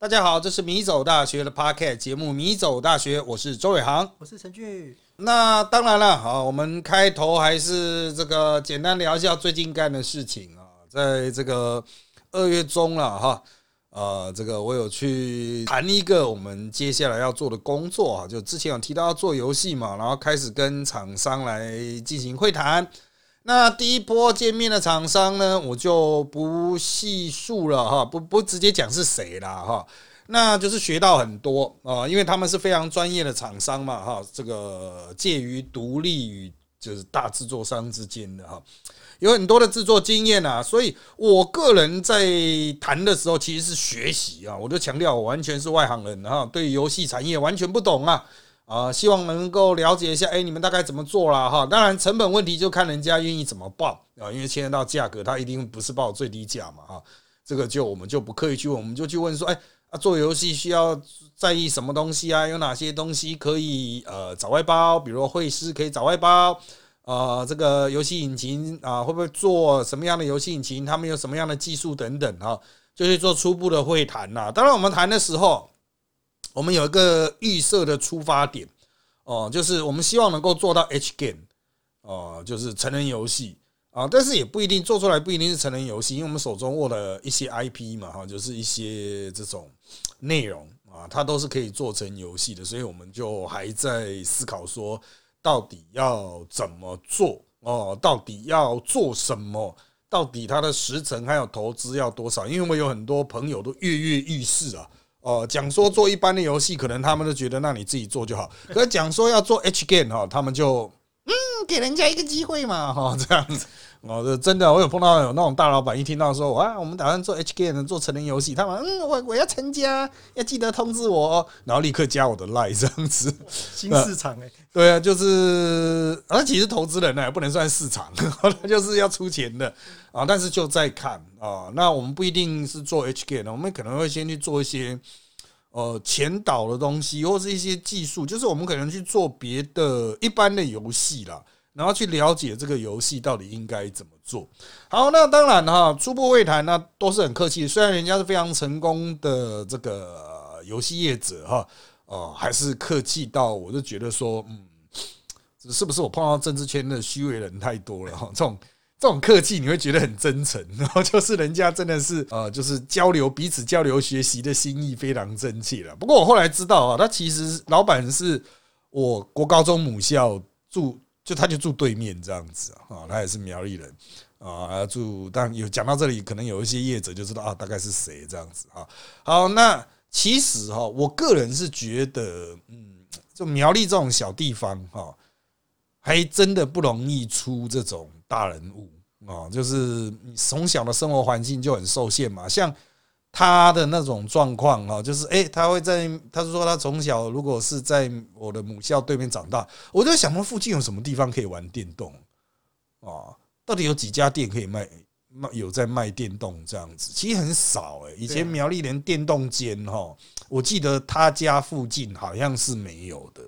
大家好，这是米走大学的 Podcast 节目《米走大学》，我是周伟航，我是陈俊。那当然了，好，我们开头还是这个简单聊一下最近干的事情啊，在这个二月中了哈，呃，这个我有去谈一个我们接下来要做的工作啊，就之前有提到要做游戏嘛，然后开始跟厂商来进行会谈。那第一波见面的厂商呢，我就不细数了哈，不不直接讲是谁了哈，那就是学到很多啊，因为他们是非常专业的厂商嘛哈，这个介于独立与就是大制作商之间的哈，有很多的制作经验啊，所以我个人在谈的时候其实是学习啊，我就强调我完全是外行人哈，对游戏产业完全不懂啊。啊，希望能够了解一下，哎，你们大概怎么做啦？哈？当然，成本问题就看人家愿意怎么报啊，因为牵涉到价格，他一定不是报最低价嘛，哈。这个就我们就不刻意去问，我们就去问说，哎，啊，做游戏需要在意什么东西啊？有哪些东西可以呃找外包？比如会师可以找外包，呃，这个游戏引擎啊，会不会做什么样的游戏引擎？他们有什么样的技术等等哈，就去做初步的会谈呐。当然，我们谈的时候。我们有一个预设的出发点哦，就是我们希望能够做到 H game 哦，就是成人游戏啊，但是也不一定做出来不一定是成人游戏，因为我们手中握的一些 IP 嘛哈，就是一些这种内容啊，它都是可以做成游戏的，所以我们就还在思考说，到底要怎么做哦，到底要做什么，到底它的时程还有投资要多少？因为我有很多朋友都跃跃欲试啊。哦，讲说做一般的游戏，可能他们都觉得那你自己做就好。可讲说要做 H game 哈，他们就嗯，给人家一个机会嘛哈，这样子。哦，这真的，我有碰到有那种大老板，一听到说啊，我们打算做 H game 做成人游戏，他们嗯，我我要成家，要记得通知我，哦然后立刻加我的 line 这样子。新市场哎，对啊，就是啊，其实投资人呢不能算市场，他就是要出钱的啊。但是就在看啊，那我们不一定是做 H game，我们可能会先去做一些呃前导的东西，或是一些技术，就是我们可能去做别的一般的游戏啦。然后去了解这个游戏到底应该怎么做。好，那当然哈，初步会谈那都是很客气。虽然人家是非常成功的这个游戏业者哈，哦，还是客气到我就觉得说，嗯，是不是我碰到政治圈的虚伪人太多了哈？这种这种客气你会觉得很真诚，然后就是人家真的是呃，就是交流彼此交流学习的心意非常真切了。不过我后来知道啊，他其实老板是我国高中母校住。就他就住对面这样子啊，他也是苗栗人啊，住。但有讲到这里，可能有一些业者就知道啊，大概是谁这样子啊。好，那其实哈，我个人是觉得，嗯，就苗栗这种小地方哈，还真的不容易出这种大人物啊。就是从小的生活环境就很受限嘛，像。他的那种状况啊，就是哎，他会在，他是说他从小如果是在我的母校对面长大，我就想，说附近有什么地方可以玩电动啊？到底有几家店可以卖卖有在卖电动这样子？其实很少哎，以前苗栗连电动间哈，我记得他家附近好像是没有的。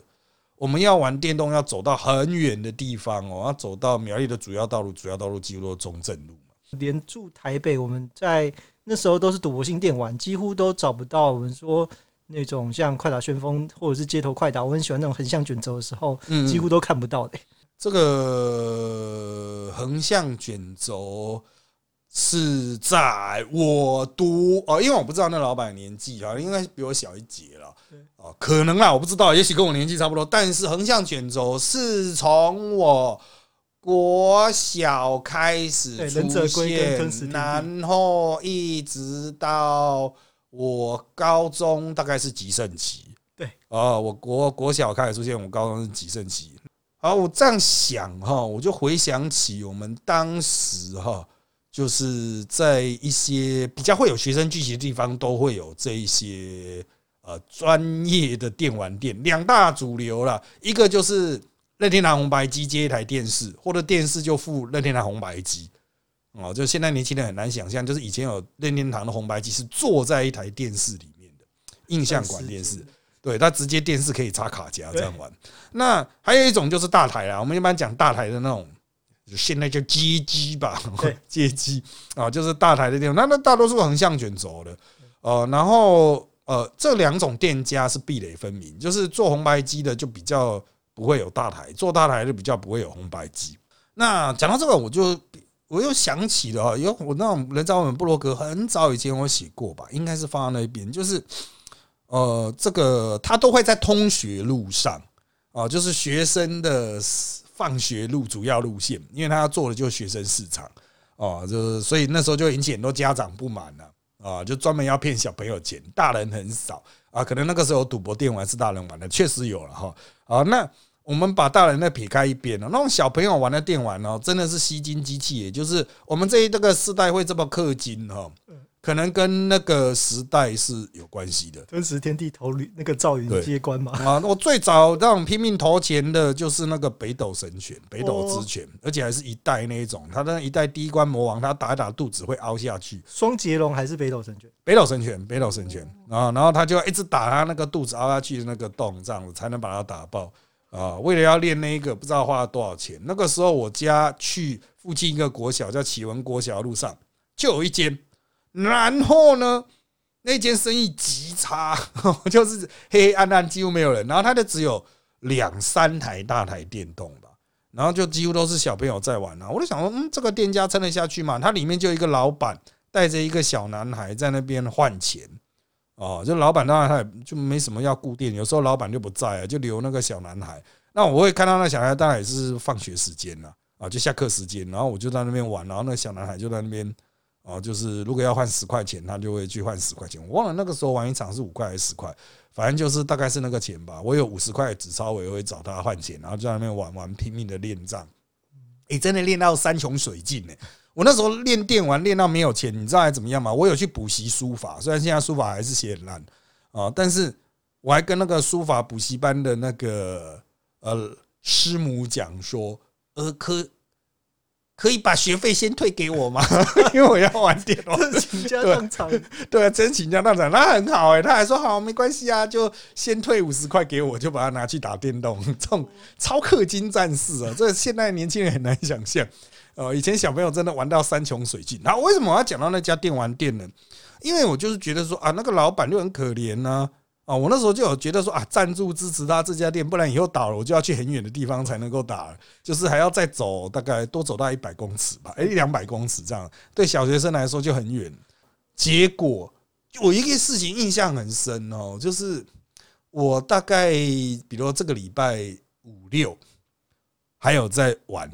我们要玩电动，要走到很远的地方哦，要走到苗栗的主要道路，主要道路几乎都是中正路嘛。连住台北，我们在。那时候都是赌博性电玩，几乎都找不到。我们说那种像快打旋风或者是街头快打，我很喜欢那种横向卷轴的时候，几乎都看不到的。这个横向卷轴是在我读哦，因为我不知道那老板年纪啊，应该比我小一截了。哦，可能啊，我不知道，也许跟我年纪差不多。但是横向卷轴是从我。国小开始出现，然后一直到我高中，大概是极盛期。对，啊，我国国小开始出现，我高中是极盛期。好，我这样想哈，我就回想起我们当时哈，就是在一些比较会有学生聚集的地方，都会有这一些呃专业的电玩店，两大主流了，一个就是。任天堂红白机接一台电视，或者电视就附任天堂红白机，哦，就现在年轻人很难想象，就是以前有任天堂的红白机是坐在一台电视里面的印象馆电视，对，它直接电视可以插卡夹这样玩。那还有一种就是大台啦，我们一般讲大台的那种，现在叫街机吧，街机啊，就是大台的电视，那那大多数横向卷轴的，呃，然后。呃，这两种店家是壁垒分明，就是做红白机的就比较不会有大台，做大台的比较不会有红白机。那讲到这个，我就我又想起了，有我那种人在我们布洛格很早以前我写过吧，应该是放在那边，就是呃，这个他都会在通学路上啊，就是学生的放学路主要路线，因为他要做的就是学生市场。哦，就是所以那时候就引起很多家长不满了啊，就专门要骗小朋友钱，大人很少。啊，可能那个时候赌博电玩是大人玩的，确实有了哈。啊那。我们把大人的撇开一边了，那种小朋友玩的电玩哦，真的是吸金机器，也就是我们这一这个时代会这么氪金哈，可能跟那个时代是有关系的。吞食天地投铝那个赵云接关嘛啊，我最早那种拼命投钱的就是那个北斗神拳、北斗之拳，而且还是一代那一种，他那一代第一关魔王，他打一打肚子会凹下去。双截龙还是北斗神拳？北斗神拳，北斗神拳啊，然后他就一直打他那个肚子凹下去的那个洞，这样子才能把他打爆。啊，为了要练那一个，不知道花了多少钱。那个时候我家去附近一个国小，叫启文国小路上就有一间，然后呢，那间生意极差，就是黑黑暗暗，几乎没有人。然后它就只有两三台大台电动吧，然后就几乎都是小朋友在玩啊。我就想说，嗯，这个店家撑得下去吗？它里面就一个老板带着一个小男孩在那边换钱。哦，就老板当然他也就没什么要固定，有时候老板就不在啊，就留那个小男孩。那我会看到那小孩，当然也是放学时间了啊，就下课时间，然后我就在那边玩，然后那个小男孩就在那边哦，就是如果要换十块钱，他就会去换十块钱。我忘了那个时候玩一场是五块还是十块，反正就是大概是那个钱吧。我有五十块纸钞，我也会找他换钱，然后在那边玩玩，拼命的练账。诶，真的练到山穷水尽呢。我那时候练电玩练到没有钱，你知道还怎么样吗？我有去补习书法，虽然现在书法还是写很烂啊，但是我还跟那个书法补习班的那个呃师母讲说，呃，科可以把学费先退给我吗？因为我要玩电脑，倾家荡产，对 啊，真倾家荡产，那很好哎，他还说好，没关系啊，就先退五十块给我，就把它拿去打电动，这种超氪金战士啊，这现在年轻人很难想象。呃，以前小朋友真的玩到山穷水尽。然后为什么我要讲到那家电玩店呢？因为我就是觉得说啊，那个老板就很可怜呢。啊，啊我那时候就有觉得说啊，赞助支持他这家店，不然以后倒了，我就要去很远的地方才能够打，就是还要再走大概多走到一百公尺吧，哎，两百公尺这样，对小学生来说就很远。结果我一个事情印象很深哦，就是我大概比如这个礼拜五六还有在玩。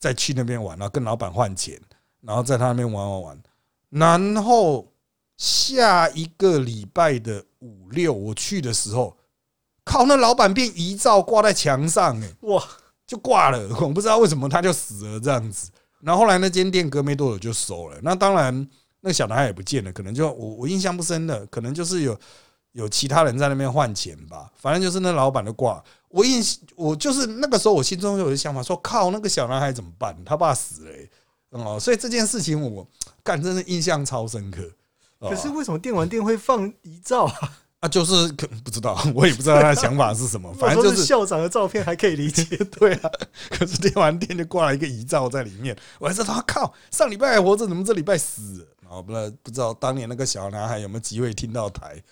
再去那边玩，然后跟老板换钱，然后在他那边玩玩玩，然后下一个礼拜的五六我去的时候，靠，那老板变遗照挂在墙上，哎，哇，就挂了，我不知道为什么他就死了这样子。然后后来那间店隔没多久就收了，那当然那小男孩也不见了，可能就我我印象不深了，可能就是有有其他人在那边换钱吧，反正就是那老板的挂。我印我就是那个时候，我心中有一个想法，说靠，那个小男孩怎么办？他爸死了，哦，所以这件事情我干真的印象超深刻。可是为什么电玩店会放遗照啊？啊，就是可 不知道，我也不知道他的想法是什么。反正就是校长的照片还可以理解，对啊。可是电玩店就挂了一个遗照在里面，我还知道，靠，上礼拜还活着，怎么这礼拜死？哦，不知道不知道当年那个小男孩有没有机会听到台？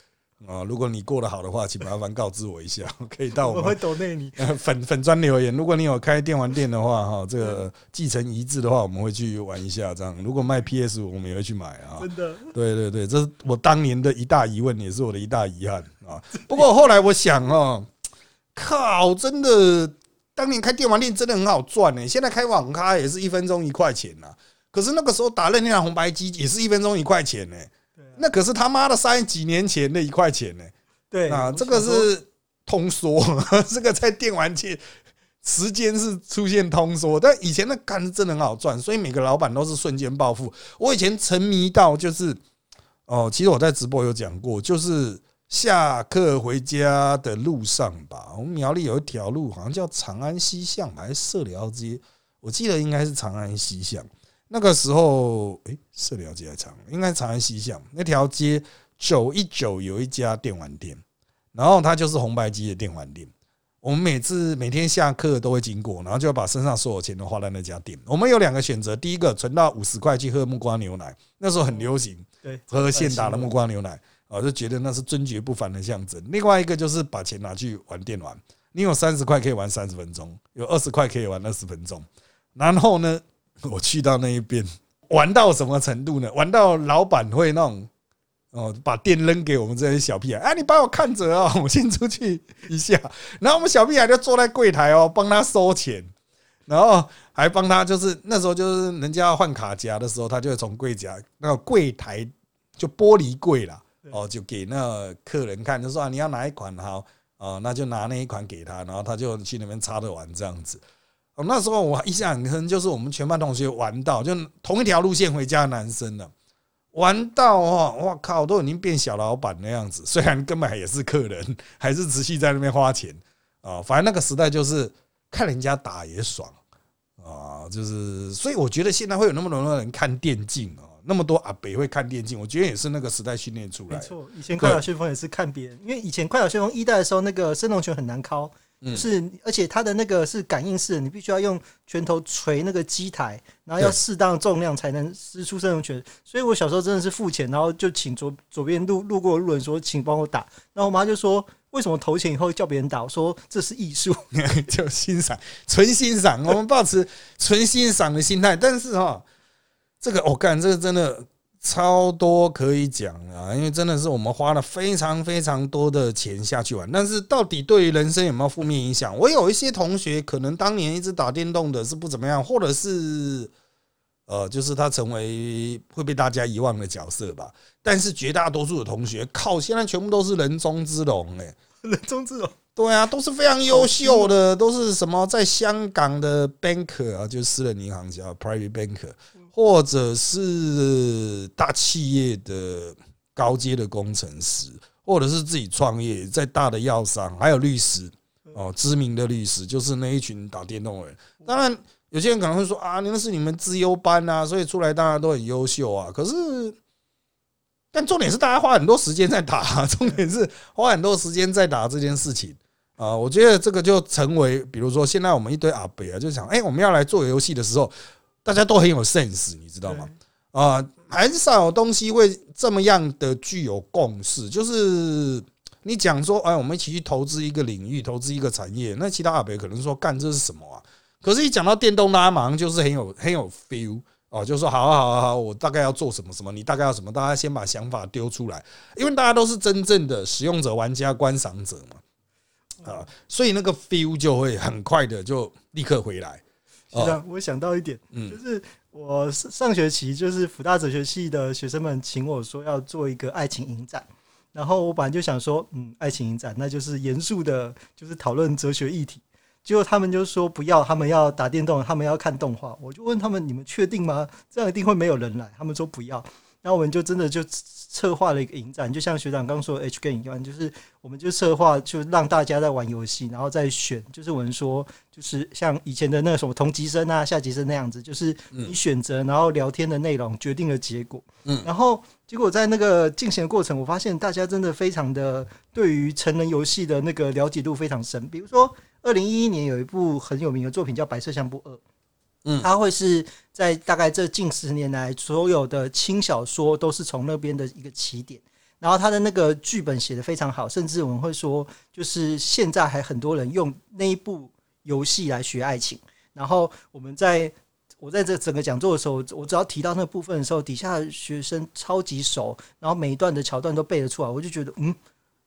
啊，如果你过得好的话，请麻烦告知我一下，可以到我们会抖内你 粉粉砖留言。如果你有开电玩店的话，哈，这个继承遗志的话，我们会去玩一下。这样，如果卖 PS，我们也会去买啊。真的，对对对，这是我当年的一大疑问，也是我的一大遗憾啊。不过后来我想哦，靠，真的，当年开电玩店真的很好赚呢。现在开网咖也是一分钟一块钱呐，可是那个时候打任天堂红白机也是一分钟一块钱呢。那可是他妈的三几年前的一块钱呢？对啊，这个是通缩，这个在电玩界时间是出现通缩，但以前的干是真的很好赚，所以每个老板都是瞬间暴富。我以前沉迷到就是哦，其实我在直播有讲过，就是下课回家的路上吧，我们苗栗有一条路，好像叫长安西巷还是社寮街，我记得应该是长安西巷。那个时候，诶，社寮街长，应该长安西巷那条街走一走，有一家电玩店，然后它就是红白机的电玩店。我们每次每天下课都会经过，然后就把身上所有钱都花在那家店。我们有两个选择，第一个存到五十块去喝木瓜牛奶，那时候很流行，对，喝现打的木瓜牛奶。啊，就觉得那是尊爵不凡的象征。另外一个就是把钱拿去玩电玩，你有三十块可以玩三十分钟，有二十块可以玩二十分钟。然后呢，我去到那一边玩到什么程度呢？玩到老板会那种哦，把店扔给我们这些小屁孩，哎，你帮我看着哦，我先出去一下。然后我们小屁孩就坐在柜台哦，帮他收钱，然后还帮他，就是那时候就是人家要换卡夹的时候，他就会从柜夹那个柜台就玻璃柜啦，哦，就给那客人看，就说啊，你要哪一款好哦，那就拿那一款给他，然后他就去那边插着玩这样子。哦，那时候我印象很深，就是我们全班同学玩到就同一条路线回家的男生了，玩到哦，我靠，都已经变小老板那样子。虽然根本也是客人，还是持续在那边花钱啊。反正那个时代就是看人家打也爽啊，就是所以我觉得现在会有那么多人看电竞啊，那么多阿北会看电竞，我觉得也是那个时代训练出来。没错，以前快打旋风也是看别人，因为以前快打旋风一代的时候，那个升龙拳很难敲。是，而且它的那个是感应式的，你必须要用拳头捶那个机台，然后要适当重量才能施出这种拳。所以我小时候真的是付钱，然后就请左左边路路过路人说，请帮我打。然后我妈就说，为什么投钱以后叫别人打？我说这是艺术，就欣赏，纯欣赏。我们保持纯欣赏的心态，但是哈，这个我干，这个真的。超多可以讲啊，因为真的是我们花了非常非常多的钱下去玩，但是到底对于人生有没有负面影响？我有一些同学可能当年一直打电动的是不怎么样，或者是呃，就是他成为会被大家遗忘的角色吧。但是绝大多数的同学，靠，现在全部都是人中之龙哎，人中之龙，对啊，都是非常优秀的，都是什么在香港的 banker 啊，就是私人银行家 private banker。或者是大企业的高阶的工程师，或者是自己创业在大的药商，还有律师哦，知名的律师，就是那一群打电动的人。当然，有些人可能会说啊，那是你们资优班啊，所以出来大家都很优秀啊。可是，但重点是大家花很多时间在打，重点是花很多时间在打这件事情啊。我觉得这个就成为，比如说现在我们一堆阿北啊，就想，哎，我们要来做游戏的时候。大家都很有 sense，你知道吗？啊，很少有东西会这么样的具有共识。就是你讲说，哎，我们一起去投资一个领域，投资一个产业，那其他阿北可能说干这是什么啊？可是，一讲到电动，大家马上就是很有很有 feel 哦，就说好啊好好好，我大概要做什么什么，你大概要什么？大家先把想法丢出来，因为大家都是真正的使用者、玩家、观赏者嘛，啊，所以那个 feel 就会很快的就立刻回来。是啊，我想到一点，就是我上学期就是福大哲学系的学生们请我说要做一个爱情影展，然后我本来就想说，嗯，爱情影展那就是严肃的，就是讨论哲学议题。结果他们就说不要，他们要打电动，他们要看动画。我就问他们，你们确定吗？这样一定会没有人来？他们说不要。那我们就真的就策划了一个影展，就像学长刚说的 H game 一样，就是我们就策划，就让大家在玩游戏，然后再选，就是我们说，就是像以前的那个什么同级生啊、下级生那样子，就是你选择，然后聊天的内容决定了结果。嗯，然后结果在那个进行的过程，我发现大家真的非常的对于成人游戏的那个了解度非常深。比如说，二零一一年有一部很有名的作品叫《白色相簿二》。嗯，它会是在大概这近十年来，所有的轻小说都是从那边的一个起点。然后他的那个剧本写的非常好，甚至我们会说，就是现在还很多人用那一部游戏来学爱情。然后我们在我在这整个讲座的时候，我只要提到那部分的时候，底下学生超级熟，然后每一段的桥段都背得出来。我就觉得，嗯，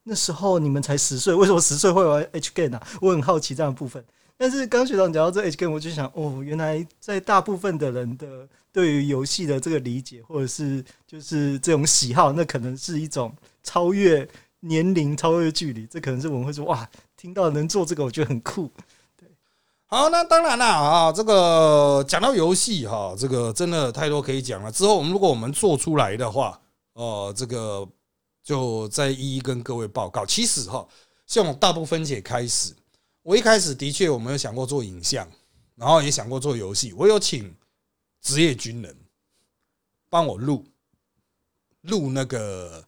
那时候你们才十岁，为什么十岁会玩 H game 啊？我很好奇这样的部分。但是刚学长讲到这 H G M，我就想哦，原来在大部分的人的对于游戏的这个理解，或者是就是这种喜好，那可能是一种超越年龄、超越距离。这可能是我们会说哇，听到能做这个，我觉得很酷。对，好，那当然了啊，这个讲到游戏哈，这个真的太多可以讲了。之后我们如果我们做出来的话，哦，这个就再一一跟各位报告。其实哈，像我大部分解开始。我一开始的确，我没有想过做影像，然后也想过做游戏。我有请职业军人帮我录录那个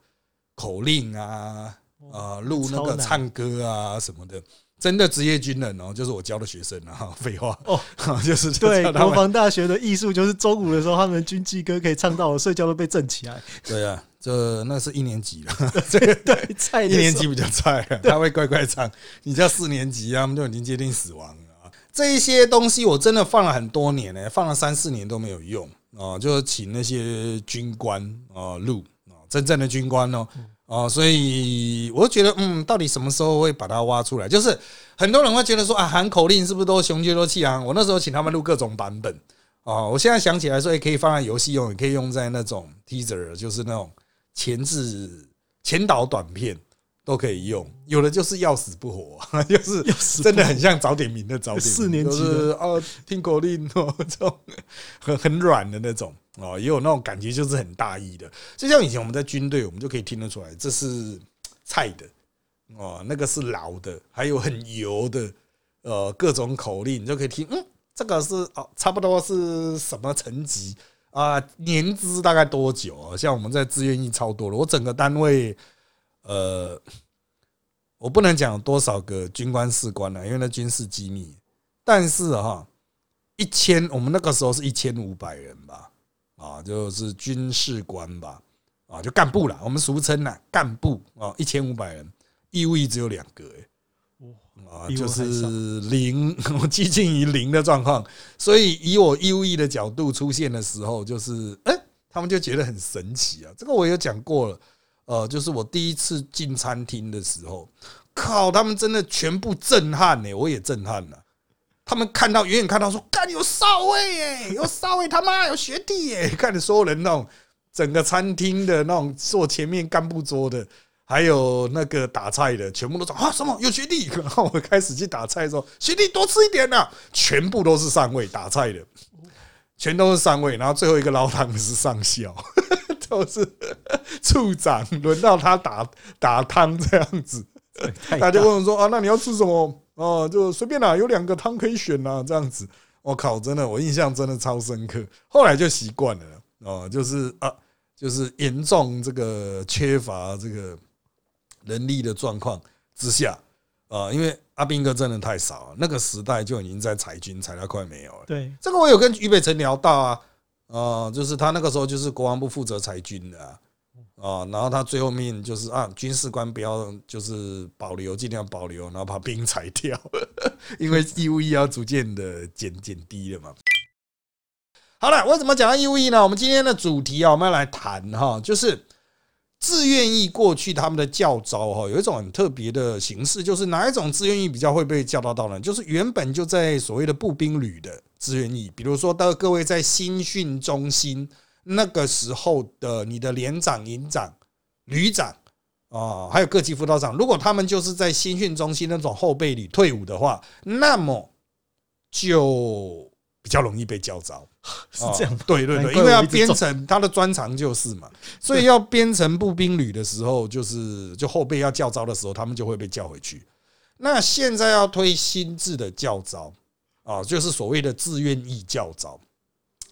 口令啊，啊，录那个唱歌啊什么的。真的职业军人哦，就是我教的学生啊，废话哦，就是对国防大学的艺术，就是中午的时候，他们军纪歌可以唱到我睡觉都被震起来。对啊，这那是一年级了，对，菜一年级比较菜了，他会乖乖唱。你叫四年级，他们就已经接近死亡了啊！这一些东西我真的放了很多年呢，放了三四年都没有用啊，就是请那些军官啊录啊，真正的军官哦。哦，所以我觉得，嗯，到底什么时候会把它挖出来？就是很多人会觉得说啊，喊口令是不是都雄赳赳气昂？我那时候请他们录各种版本哦，我现在想起来说，也可以放在游戏用，也可以用在那种 teaser，就是那种前置前导短片都可以用。有的就是要死不活，就是真的很像早点名的早点，四年级哦，听口令哦，这种很很软的那种。哦，也有那种感觉，就是很大意的，就像以前我们在军队，我们就可以听得出来，这是菜的哦，那个是老的，还有很油的，呃，各种口令，你就可以听，嗯，这个是哦，差不多是什么层级啊？年资大概多久啊？像我们在志愿役超多了，我整个单位，呃，我不能讲多少个军官士官了，因为那军事机密，但是哈，一千，我们那个时候是一千五百人吧。啊，就是军事官吧，啊，就干部了，我们俗称呢干部啊，一千五百人，义务役只有两个，哎，啊，就是零，我接近于零的状况，所以以我 U E 的角度出现的时候，就是哎，他们就觉得很神奇啊，这个我有讲过了，呃，就是我第一次进餐厅的时候，靠，他们真的全部震撼呢，我也震撼了。他们看到远远看到说，干有少尉耶，有少尉他妈有学弟耶！看着所有人那种整个餐厅的那种坐前面干部桌的，还有那个打菜的，全部都说啊什么有学弟。然后我开始去打菜的时候，学弟多吃一点呐，全部都是上位打菜的，全都是上位。然后最后一个捞汤的是上校，都是处长，轮到他打打汤这样子。大家问我说啊，那你要吃什么？哦，就随便啦，有两个汤可以选啦，这样子。我靠，真的，我印象真的超深刻。后来就习惯了，哦，就是啊，就是严重这个缺乏这个能力的状况之下，啊，因为阿兵哥真的太少了，那个时代就已经在裁军裁到快没有了。对，这个我有跟俞北辰聊到啊，啊，就是他那个时候就是国防部负责裁军的。啊，然后他最后面就是啊，军事官不要就是保留，尽量保留，然后把兵裁掉，因为义务役要逐渐的减减低了嘛。好了，为什么讲到义务役呢？我们今天的主题啊，我们要来谈哈，就是志愿役过去他们的教招哈，有一种很特别的形式，就是哪一种志愿役比较会被教导到呢？就是原本就在所谓的步兵旅的志愿役，比如说到各位在新训中心。那个时候的你的连长、营长、旅长啊，还有各级辅导长，如果他们就是在新训中心那种后备旅退伍的话，那么就比较容易被叫招。是这样，对对对，因为要编成他的专长就是嘛，所以要编成步兵旅的时候，就是就后备要叫招的时候，他们就会被叫回去。那现在要推新制的教招啊，就是所谓的自愿意教招。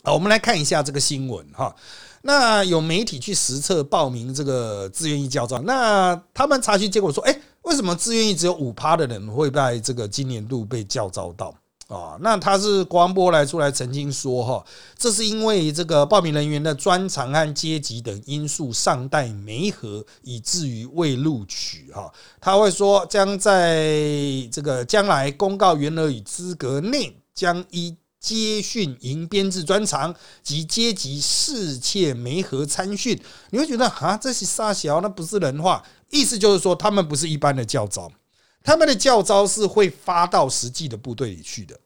啊，我们来看一下这个新闻哈。那有媒体去实测报名这个自愿意教招，那他们查询结果说，哎，为什么自愿意只有五趴的人会在这个今年度被教招到啊？那他是国安波来出来曾经说哈，这是因为这个报名人员的专长和阶级等因素尚待媒合，以至于未录取哈。他会说，将在这个将来公告员额与资格内将依。接训营编制专长及阶级侍妾媒合参训，你会觉得啊，这是傻小，那不是人话。意思就是说，他们不是一般的教招，他们的教招是会发到实际的部队里去的，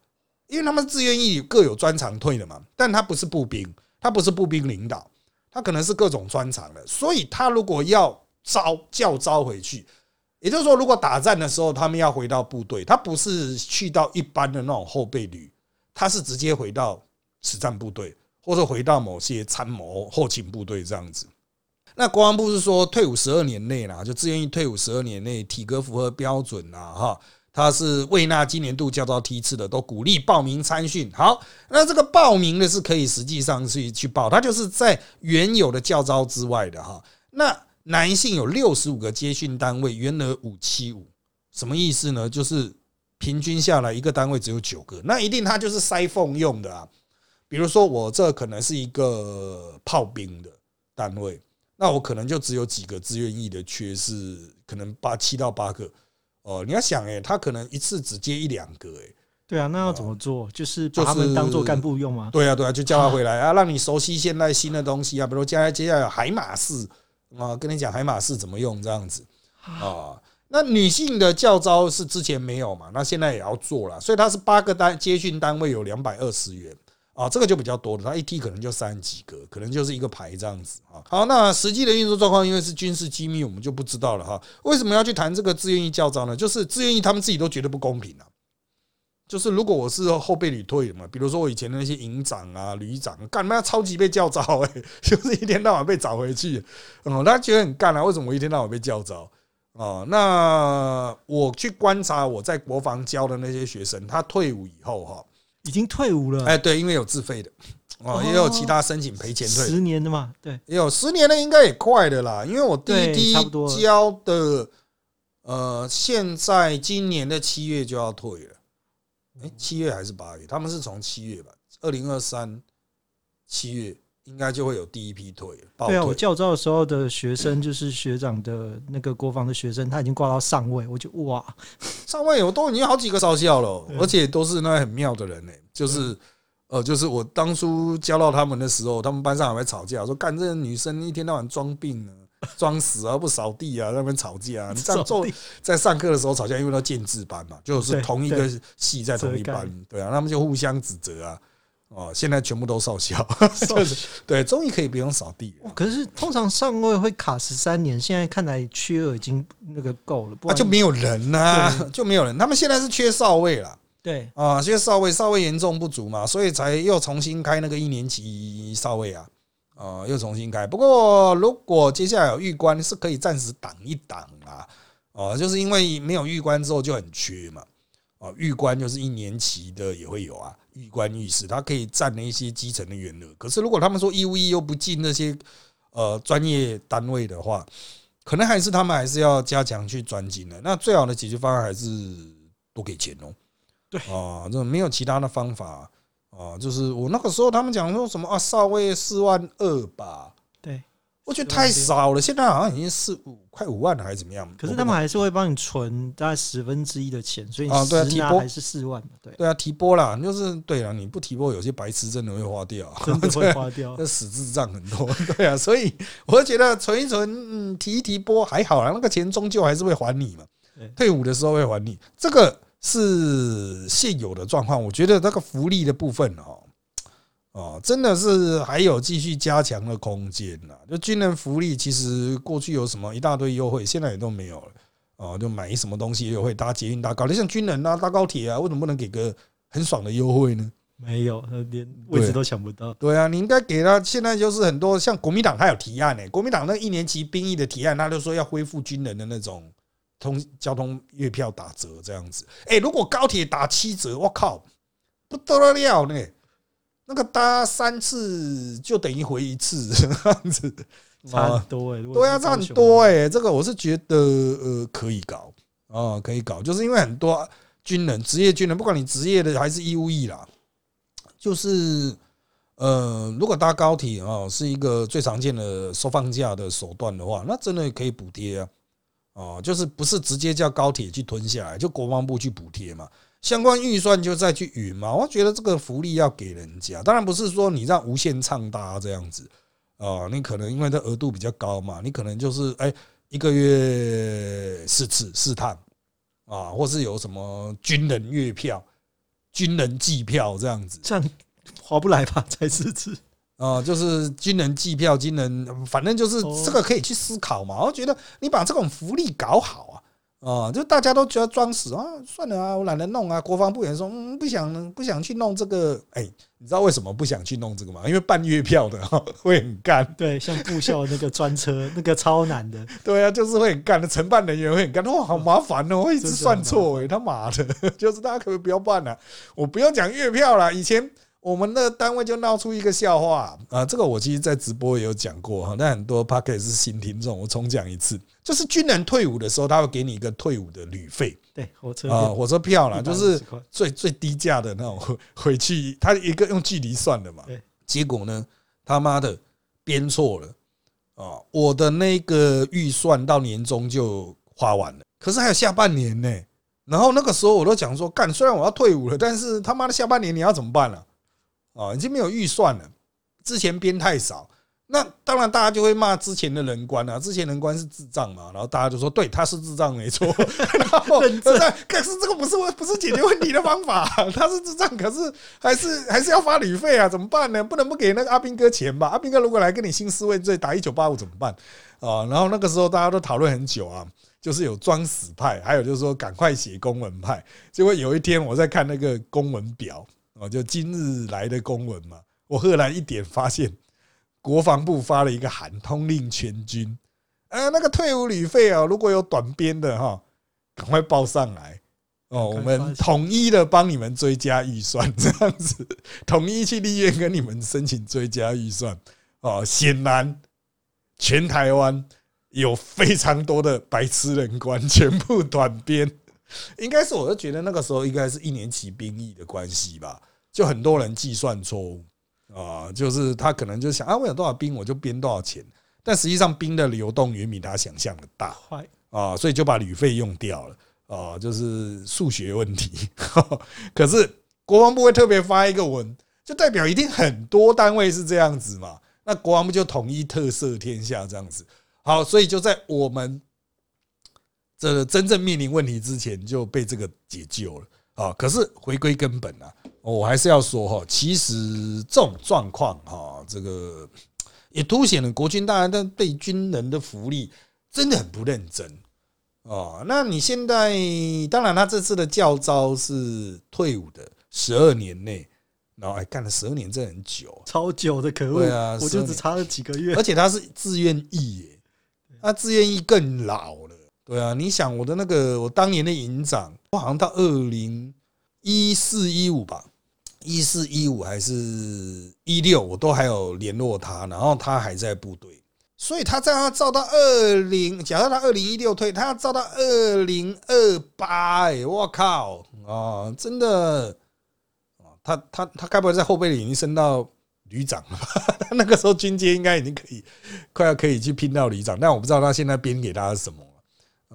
因为他们自愿意各有专长退的嘛。但他不是步兵，他不是步兵领导，他可能是各种专长的。所以他如果要招教招回去，也就是说，如果打战的时候他们要回到部队，他不是去到一般的那种后备旅。他是直接回到实战部队，或者回到某些参谋后勤部队这样子。那国防部是说，退伍十二年内啦，就自愿意退伍十二年内，体格符合标准啦，哈，他是未纳今年度教招梯次的，都鼓励报名参训。好，那这个报名的是可以实际上去去报，他就是在原有的教招之外的哈。那男性有六十五个接训单位，原额五七五，什么意思呢？就是。平均下来，一个单位只有九个，那一定他就是塞缝用的啊。比如说，我这可能是一个炮兵的单位，那我可能就只有几个自愿役的缺，是可能八七到八个。哦，你要想，哎，他可能一次只接一两个，哎，对啊，那要怎么做？就是把他们当做干部用吗？对啊，对啊，就叫他回来啊，让你熟悉现在新的东西啊，比如接下来接下来海马式啊，跟你讲海马式怎么用这样子啊。那女性的教招是之前没有嘛？那现在也要做了，所以它是八个单接训单位有两百二十元啊，这个就比较多了。它一梯可能就三十几个，可能就是一个排这样子啊。好，那实际的运作状况，因为是军事机密，我们就不知道了哈。为什么要去谈这个自愿役教招呢？就是自愿役他们自己都觉得不公平啊。就是如果我是后备旅退的嘛，比如说我以前的那些营长啊、旅长，干嘛超级被叫招哎，就是一天到晚被找回去，嗯，他觉得很干啊。为什么我一天到晚被叫招？哦，那我去观察我在国防教的那些学生，他退伍以后哈，已经退伍了。哎，对，因为有自费的，哦，也有其他申请赔钱退，十年的嘛，对，也有十年的，应该也快的啦。因为我第一批教的，呃，现在今年的七月就要退了，哎，七月还是八月？他们是从七月吧，二零二三七月。应该就会有第一批退了。对啊，我教招的时候的学生就是学长的那个国防的学生，他已经挂到上位，我就哇，上位我都已经好几个少校了，而且都是那很妙的人呢。就是呃，就是我当初教到他们的时候，他们班上还会吵架，说干这女生一天到晚装病呢，装死啊，不扫地啊，那边吵架。你这样做在上课的时候吵架，因为都建制班嘛，就是同一个系在同一班，对啊，他们就互相指责啊。哦，现在全部都少校，就是对，终于可以不用扫地。可是通常上位会卡十三年，现在看来缺额已经那个够了，那就没有人呐，就没有人。他们现在是缺少位了，对啊，缺少尉，少尉严重不足嘛，所以才又重新开那个一年级少尉啊，啊，又重新开。不过如果接下来有狱官，是可以暂时挡一挡啊，哦，就是因为没有狱官之后就很缺嘛，哦，狱官就是一年级的也会有啊。狱官、狱士，他可以占了一些基层的员额。可是，如果他们说义务役又不进那些呃专业单位的话，可能还是他们还是要加强去专精的。那最好的解决方案还是多给钱哦。对啊，这没有其他的方法啊。就是我那个时候他们讲说什么啊，少尉四万二吧。我觉得太少了，现在好像已经四五快五万了，还是怎么样？可是他们还是会帮你存大概十分之一的钱，所以啊，对啊，提拨还是四万对对啊，提拨啦，就是对啊，你不提拨，有些白痴真的会花掉，真的会花掉，那死智障很多，对啊，所以我觉得存一存，嗯，提一提拨还好啦，那个钱终究还是会还你嘛，退伍的时候会还你，这个是现有的状况。我觉得那个福利的部分哦。哦，真的是还有继续加强的空间呐！就军人福利，其实过去有什么一大堆优惠，现在也都没有了。哦，就买什么东西优惠，搭捷运搭高铁，像军人啊搭高铁啊，为什么不能给个很爽的优惠呢？没有，连位置都抢不到。对啊，你应该给他。现在就是很多像国民党，他有提案呢。国民党那一年期兵役的提案，他就说要恢复军人的那种通交通月票打折这样子。哎，如果高铁打七折，我靠，不得了呢！那个搭三次就等于回一次 这样子，差很多哎，对啊，差很多哎，这个我是觉得呃可以搞啊，可以搞，就是因为很多军人，职业军人，不管你职业的还是义务役啦，就是呃，如果搭高铁啊是一个最常见的收放假的手段的话，那真的可以补贴啊，哦，就是不是直接叫高铁去吞下来，就国防部去补贴嘛。相关预算就再去匀嘛，我觉得这个福利要给人家，当然不是说你让无限畅搭这样子啊，你可能因为它额度比较高嘛，你可能就是哎一个月四次试探啊，或是有什么军人月票、军人季票这样子，这样划不来吧？才四次啊，就是军人计票、军人，反正就是这个可以去思考嘛。我觉得你把这种福利搞好啊。哦，就大家都觉得装死啊，算了啊，我懒得弄啊。国防部也说，嗯，不想不想去弄这个。哎，你知道为什么不想去弄这个吗？因为办月票的会很干。对，像部校那个专车，那个超难的。对啊，就是会很干的，承办人员会很干。哇，好麻烦哦，我一直算错哎，他妈的，就是大家可不可以不要办了？我不要讲月票了，以前。我们的单位就闹出一个笑话啊！这个我其实，在直播也有讲过哈，但很多 p a r k e 是新听众，我重讲一次，就是军人退伍的时候，他会给你一个退伍的旅费，对，火车啊，火车票啦，就是最最低价的那种 回去，他一个用距离算的嘛。结果呢，他妈的编错了，啊，我的那个预算到年终就花完了，可是还有下半年呢。然后那个时候我都讲说，干，虽然我要退伍了，但是他妈的下半年你要怎么办了？啊，已经没有预算了，之前编太少。那当然，大家就会骂之前的人官啊，之前人官是智障嘛，然后大家就说，对，他是智障没错。然后，可是这个不是问，不是解决问题的方法。他是智障，可是还是还是要发旅费啊，怎么办呢？不能不给那个阿兵哥钱吧？阿兵哥如果来跟你兴师问罪，打一九八五怎么办啊？然后那个时候大家都讨论很久啊，就是有装死派，还有就是说赶快写公文派。结果有一天我在看那个公文表啊，就今日来的公文嘛，我赫然一点发现。国防部发了一个函，通令全军，呃，那个退伍旅费啊，如果有短编的哈，赶快报上来。哦，我们统一的帮你们追加预算，这样子，统一去立院跟你们申请追加预算。哦。显然，全台湾有非常多的白痴人官，全部短编，应该是我就觉得那个时候应该是一年期兵役的关系吧，就很多人计算错误。啊，就是他可能就想啊，我有多少兵我就编多少钱，但实际上兵的流动远比他想象的大啊，所以就把旅费用掉了啊，就是数学问题。可是国防部会特别发一个文，就代表一定很多单位是这样子嘛？那国防部就统一特色天下这样子。好，所以就在我们这真正面临问题之前就被这个解救了啊。可是回归根本啊。我还是要说哈，其实这种状况哈，这个也凸显了国军大人对军人的福利真的很不认真哦。那你现在当然，他这次的教招是退伍的十二年内，然后还干了十二年，这很久，超久的，可恶！对啊，我就只差了几个月，而且他是自愿役耶，他自愿役更老了。对啊，你想我的那个我当年的营长，我好像到二零一四一五吧。一四一五还是一六，我都还有联络他，然后他还在部队，所以他这样照到二零，假设他二零一六退，他要照到二零二八，哎，我靠啊，真的啊，他他他该不会在后备已经升到旅长了？他那个时候军阶应该已经可以快要可以去拼到旅长，但我不知道他现在编给他是什么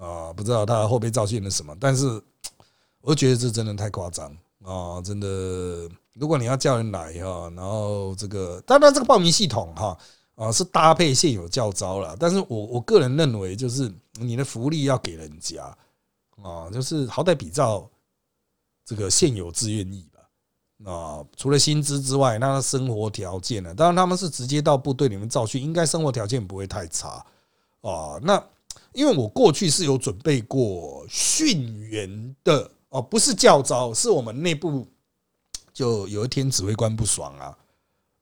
啊，不知道他后备造训了什么，但是我觉得这真的太夸张。啊，真的，如果你要叫人来哈，然后这个，当然这个报名系统哈啊是搭配现有教招了，但是我我个人认为，就是你的福利要给人家啊，就是好歹比照这个现有志愿役吧啊，除了薪资之外，那生活条件呢？当然他们是直接到部队里面造训，应该生活条件不会太差啊。那因为我过去是有准备过训员的。哦，不是教招，是我们内部就有一天指挥官不爽啊，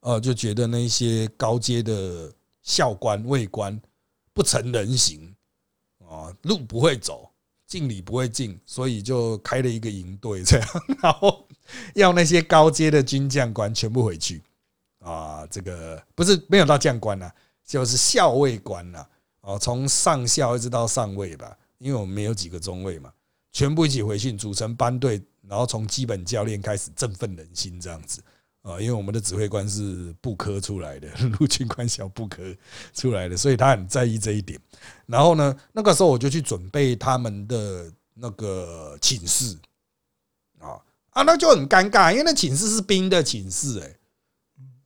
呃，就觉得那些高阶的校官、尉官不成人形啊，路不会走，敬礼不会敬，所以就开了一个营队这样，然后要那些高阶的军将官全部回去啊，这个不是没有到将官呐，就是校尉官呐，哦，从上校一直到上尉吧，因为我们没有几个中尉嘛。全部一起回去组成班队，然后从基本教练开始振奋人心，这样子啊，因为我们的指挥官是部科出来的，陆军官校部科出来的，所以他很在意这一点。然后呢，那个时候我就去准备他们的那个寝室啊啊，那就很尴尬，因为那寝室是兵的寝室，哎，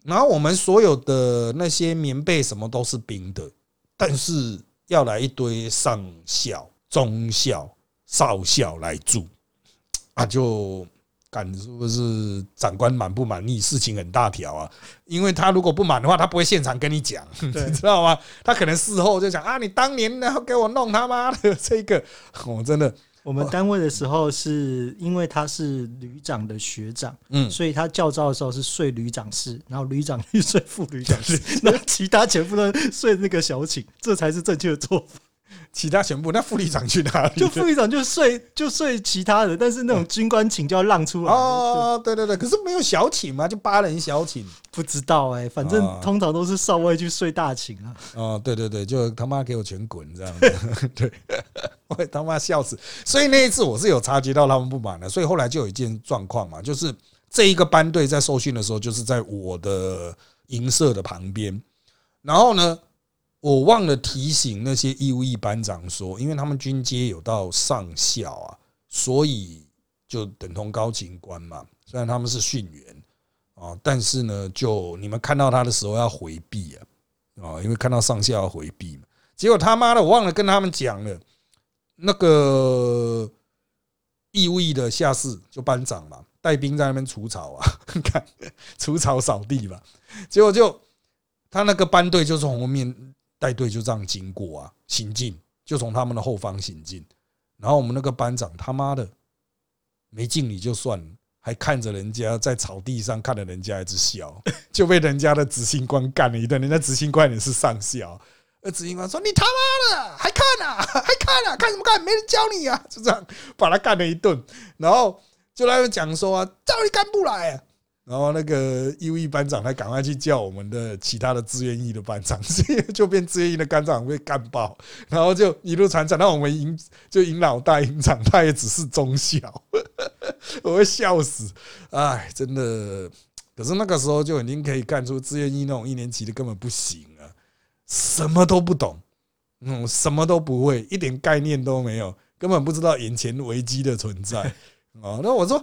然后我们所有的那些棉被什么都是冰的，但是要来一堆上校、中校。少校来住啊，就感是不是长官满不满意？事情很大条啊，因为他如果不满的话，他不会现场跟你讲，你知道吗？他可能事后就讲啊，你当年然后给我弄他妈的 这个，我真的。我们单位的时候是因为他是旅长的学长，嗯，所以他教招的时候是睡旅长室，然后旅长去睡副旅长室，那其他全部都睡那个小寝，这才是正确的做法。其他全部，那副旅长去哪里？就副旅长就睡就睡其他的，但是那种军官寝就要让出来。哦，对对对，可是没有小寝嘛？就八人小寝？不知道哎，反正通常都是少尉去睡大寝啊。哦，对对对，就他妈给我全滚这样子。对，我他妈笑死。所以那一次我是有察觉到他们不满的，所以后来就有一件状况嘛，就是这一个班队在受训的时候，就是在我的营舍的旁边，然后呢。我忘了提醒那些义务役班长说，因为他们军阶有到上校啊，所以就等同高警官嘛。虽然他们是训员啊，但是呢，就你们看到他的时候要回避啊，啊，因为看到上校要回避嘛。结果他妈的，我忘了跟他们讲了，那个义务役的下士就班长嘛，带兵在那边除草啊，看除草扫地嘛。结果就他那个班队就从后面带队就这样经过啊，行进就从他们的后方行进，然后我们那个班长他妈的没敬礼就算了，还看着人家在草地上看着人家一直笑，就被人家的执行官干了一顿。人家执行官也是上校。呃，执行官说：“你他妈的还看啊，还看啊，看什么看？没人教你啊！”就这样把他干了一顿，然后就来讲说：“啊，叫你干部来。”然后那个义务役班长他赶快去叫我们的其他的志愿役的班长，就变志愿役的班长被干爆，然后就一路传传到我们营，就营老大营长，他也只是中小，我会笑死！哎，真的，可是那个时候就已经可以看出志愿役那种一年级的根本不行啊。什么都不懂，嗯，什么都不会，一点概念都没有，根本不知道眼前危机的存在啊！那我说，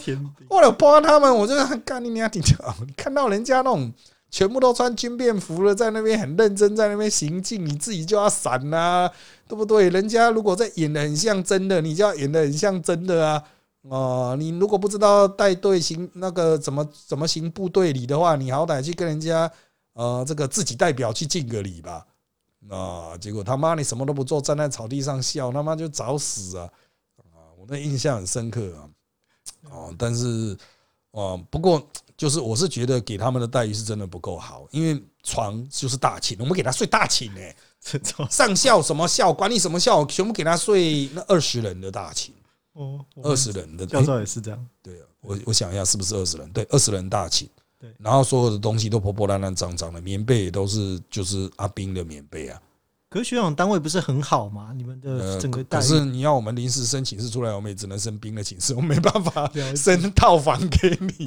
为了帮他们，我就干你娘！你看到人家那种全部都穿军便服了，在那边很认真，在那边行进，你自己就要闪呐，对不对？人家如果在演的很像真的，你就要演的很像真的啊！哦，你如果不知道带队行那个怎么怎么行部队礼的话，你好歹去跟人家呃这个自己代表去敬个礼吧。啊！结果他妈你什么都不做，站在草地上笑，他妈就找死啊！啊，我那印象很深刻啊！哦，但是哦，不过就是我是觉得给他们的待遇是真的不够好，因为床就是大寝，我们给他睡大寝呢。上校什么校，管你什么校，全部给他睡那二十人的大寝。哦，二十人的教授也是这样。对啊，我我想一下，是不是二十人？对，二十人大寝。对，然后所有的东西都破破烂烂、脏脏的，棉被也都是就是阿兵的棉被啊。可是学长单位不是很好吗？你们的整个可是你要我们临时申请室出来，我们也只能申兵的寝室，我没办法 升套房给你。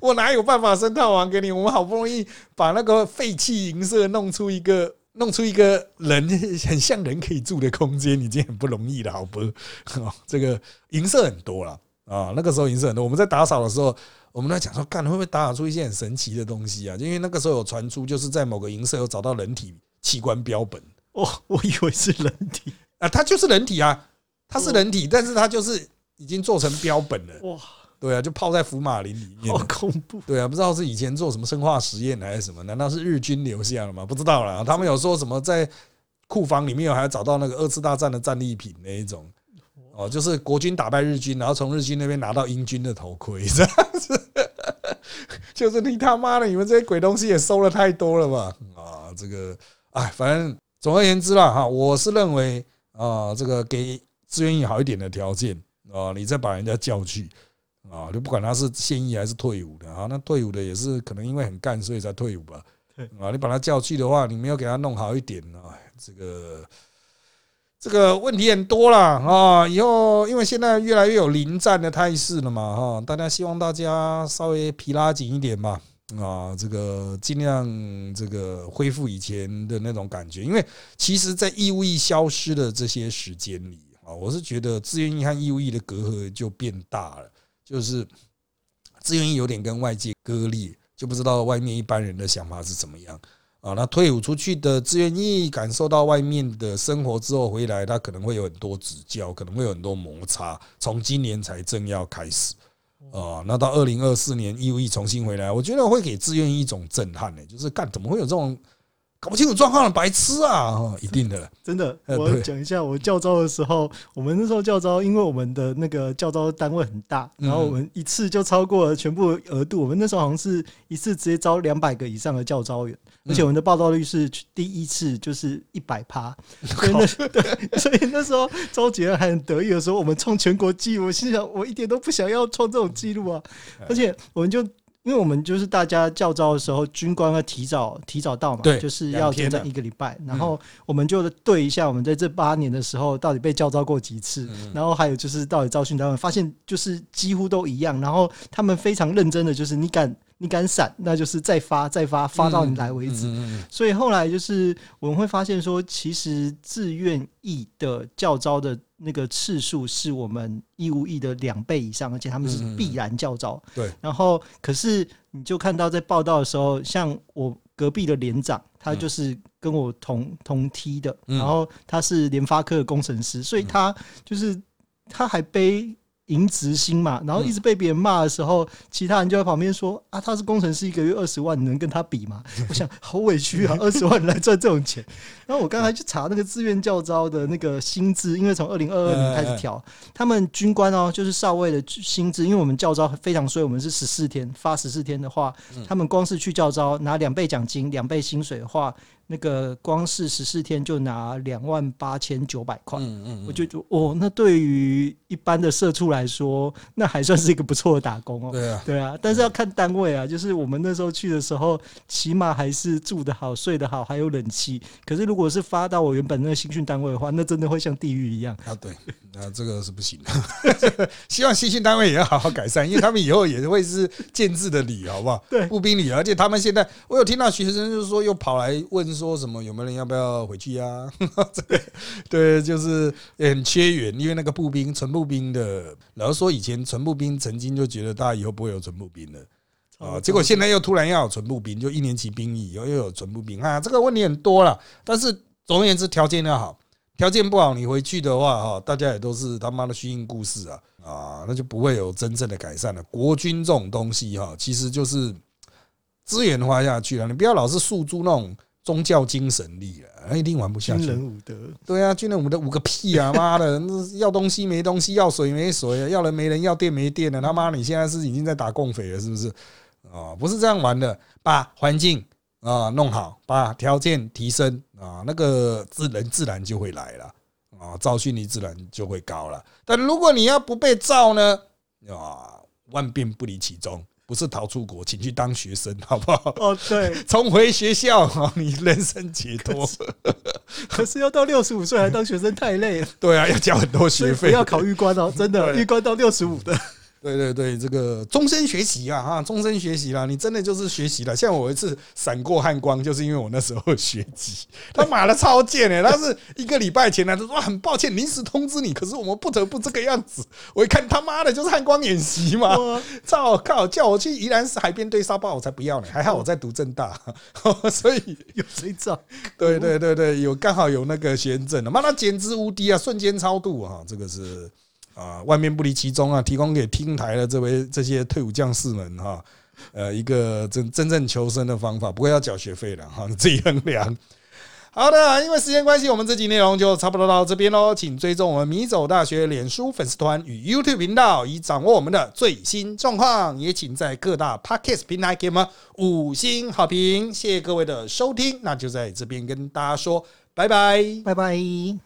我哪有办法升套房给你？我们好不容易把那个废弃银舍弄出一个，弄出一个人很像人可以住的空间，已经很不容易了，好不？这个银舍很多了啊，那个时候银舍很多，我们在打扫的时候。我们在讲说，干会不会打扫出一些很神奇的东西啊？因为那个时候有传出，就是在某个银舍有找到人体器官标本。哦，我以为是人体 啊，它就是人体啊，它是人体，但是它就是已经做成标本了。哇，对啊，就泡在福马林里面，好恐怖。对啊，不知道是以前做什么生化实验还是什么？难道是日军留下了吗？不知道了。他们有说什么在库房里面还找到那个二次大战的战利品那一种。哦，就是国军打败日军，然后从日军那边拿到英军的头盔，这样子，就是你他妈的，你们这些鬼东西也收了太多了吧？啊，这个，哎，反正总而言之啦，哈，我是认为啊，这个给志愿役好一点的条件啊，你再把人家叫去啊，就不管他是现役还是退伍的啊，那退伍的也是可能因为很干，所以才退伍吧？啊，你把他叫去的话，你没有给他弄好一点啊，这个。这个问题很多了啊！以后因为现在越来越有临战的态势了嘛，哈，大家希望大家稍微皮拉紧一点嘛，啊，这个尽量这个恢复以前的那种感觉。因为其实，在义务役消失的这些时间里啊，我是觉得志愿役和义务役的隔阂就变大了，就是志愿役有点跟外界割裂，就不知道外面一般人的想法是怎么样。啊，那退伍出去的志愿役感受到外面的生活之后回来，他可能会有很多指教，可能会有很多摩擦。从今年才正要开始哦，那到二零二四年义务役重新回来，我觉得会给志愿一种震撼呢，就是干怎么会有这种。搞不清楚状况了白痴啊！一定的了，真的。我讲一下，我教招的时候，我们那时候教招，因为我们的那个教招单位很大，然后我们一次就超过了全部额度。我们那时候好像是一次直接招两百个以上的教招员，而且我们的报道率是第一次就是一百趴。所以那对，所以那时候周杰还很得意的说：“我们创全国纪录。”我心想：我一点都不想要创这种记录啊！而且我们就。因为我们就是大家教招的时候，军官要提早提早到嘛，就是要整整一个礼拜，然后我们就对一下我们在这八年的时候到底被教招过几次，然后还有就是到底招训单位发现就是几乎都一样，然后他们非常认真的就是你敢你敢闪，那就是再发再发发到你来为止。所以后来就是我们会发现说，其实自愿役的教招的那个次数是我们义务役的两倍以上，而且他们是必然教招。对，然后可是你就看到在报道的时候，像我隔壁的连长，他就是跟我同同梯的，然后他是联发科的工程师，所以他就是他还背。赢执心嘛，然后一直被别人骂的时候，其他人就在旁边说：“啊，他是工程师，一个月二十万，你能跟他比吗？” 我想好委屈啊，二十万来赚这种钱。然后我刚才去查那个志愿教招的那个薪资，因为从二零二二年开始调，他们军官哦，就是少尉的薪资，因为我们教招非常衰，我们是十四天发十四天的话，他们光是去教招拿两倍奖金、两倍薪水的话。那个光是十四天就拿两万八千九百块，嗯嗯，我就觉哦，那对于一般的社畜来说，那还算是一个不错的打工哦。对啊，对啊，但是要看单位啊，就是我们那时候去的时候，起码还是住得好、睡得好，还有冷气。可是如果是发到我原本那个新训单位的话，那真的会像地狱一样啊。对，那这个是不行的。希望新训单位也要好好改善，因为他们以后也会是建制的礼，好不好？对，步兵礼，而且他们现在，我有听到学生就是说又跑来问。说什么？有没有人要不要回去呀？这个对，就是很缺员，因为那个步兵、纯步兵的，然后说以前纯步兵曾经就觉得大家以后不会有纯步兵了啊，结果现在又突然要有纯步兵，就一年级兵役，又又有纯步兵啊，这个问题很多了。但是总而言之，条件要好，条件不好，你回去的话哈，大家也都是他妈的虚应故事啊啊，那就不会有真正的改善了。国军这种东西哈，其实就是资源花下去了，你不要老是诉诸那种。宗教精神力了，一定玩不下去。军人武德，对啊，军人武德武个屁啊！妈的，要东西没东西，要水没水，要人没人，要电没电的。他妈，你现在是已经在打共匪了，是不是？啊，不是这样玩的，把环境啊弄好，把条件提升啊，那个自人自然就会来了啊，造训力自然就会高了。但如果你要不被造呢，啊，万变不离其宗。不是逃出国，请去当学生，好不好？哦，对，重回学校，你人生解脱。可是要到六十五岁还当学生太累了。对啊，要交很多学费，要考预官哦，真的，预官到六十五的。对对对，这个终身学习啊，哈，终身学习啦，你真的就是学习了。像我一次闪过汉光，就是因为我那时候学籍，他妈的超贱哎！他是一个礼拜前来，他说很抱歉临时通知你，可是我们不得不这个样子。我一看他妈的，就是汉光演习嘛，操靠！叫我去宜兰市海边堆沙包，我才不要呢。还好我在读正大，所以有谁照？对对对对，有刚好有那个签证的，妈的简直无敌啊！瞬间超度啊，这个是。啊，万变不离其宗啊！提供给听台的这位这些退伍将士们哈，呃，一个真真正求生的方法，不过要缴学费了哈，自己衡量。好的，因为时间关系，我们这集内容就差不多到这边喽。请追踪我们米走大学脸书粉丝团与 YouTube 频道，以掌握我们的最新状况。也请在各大 Podcast 平台给我们五星好评。谢谢各位的收听，那就在这边跟大家说拜拜，拜拜。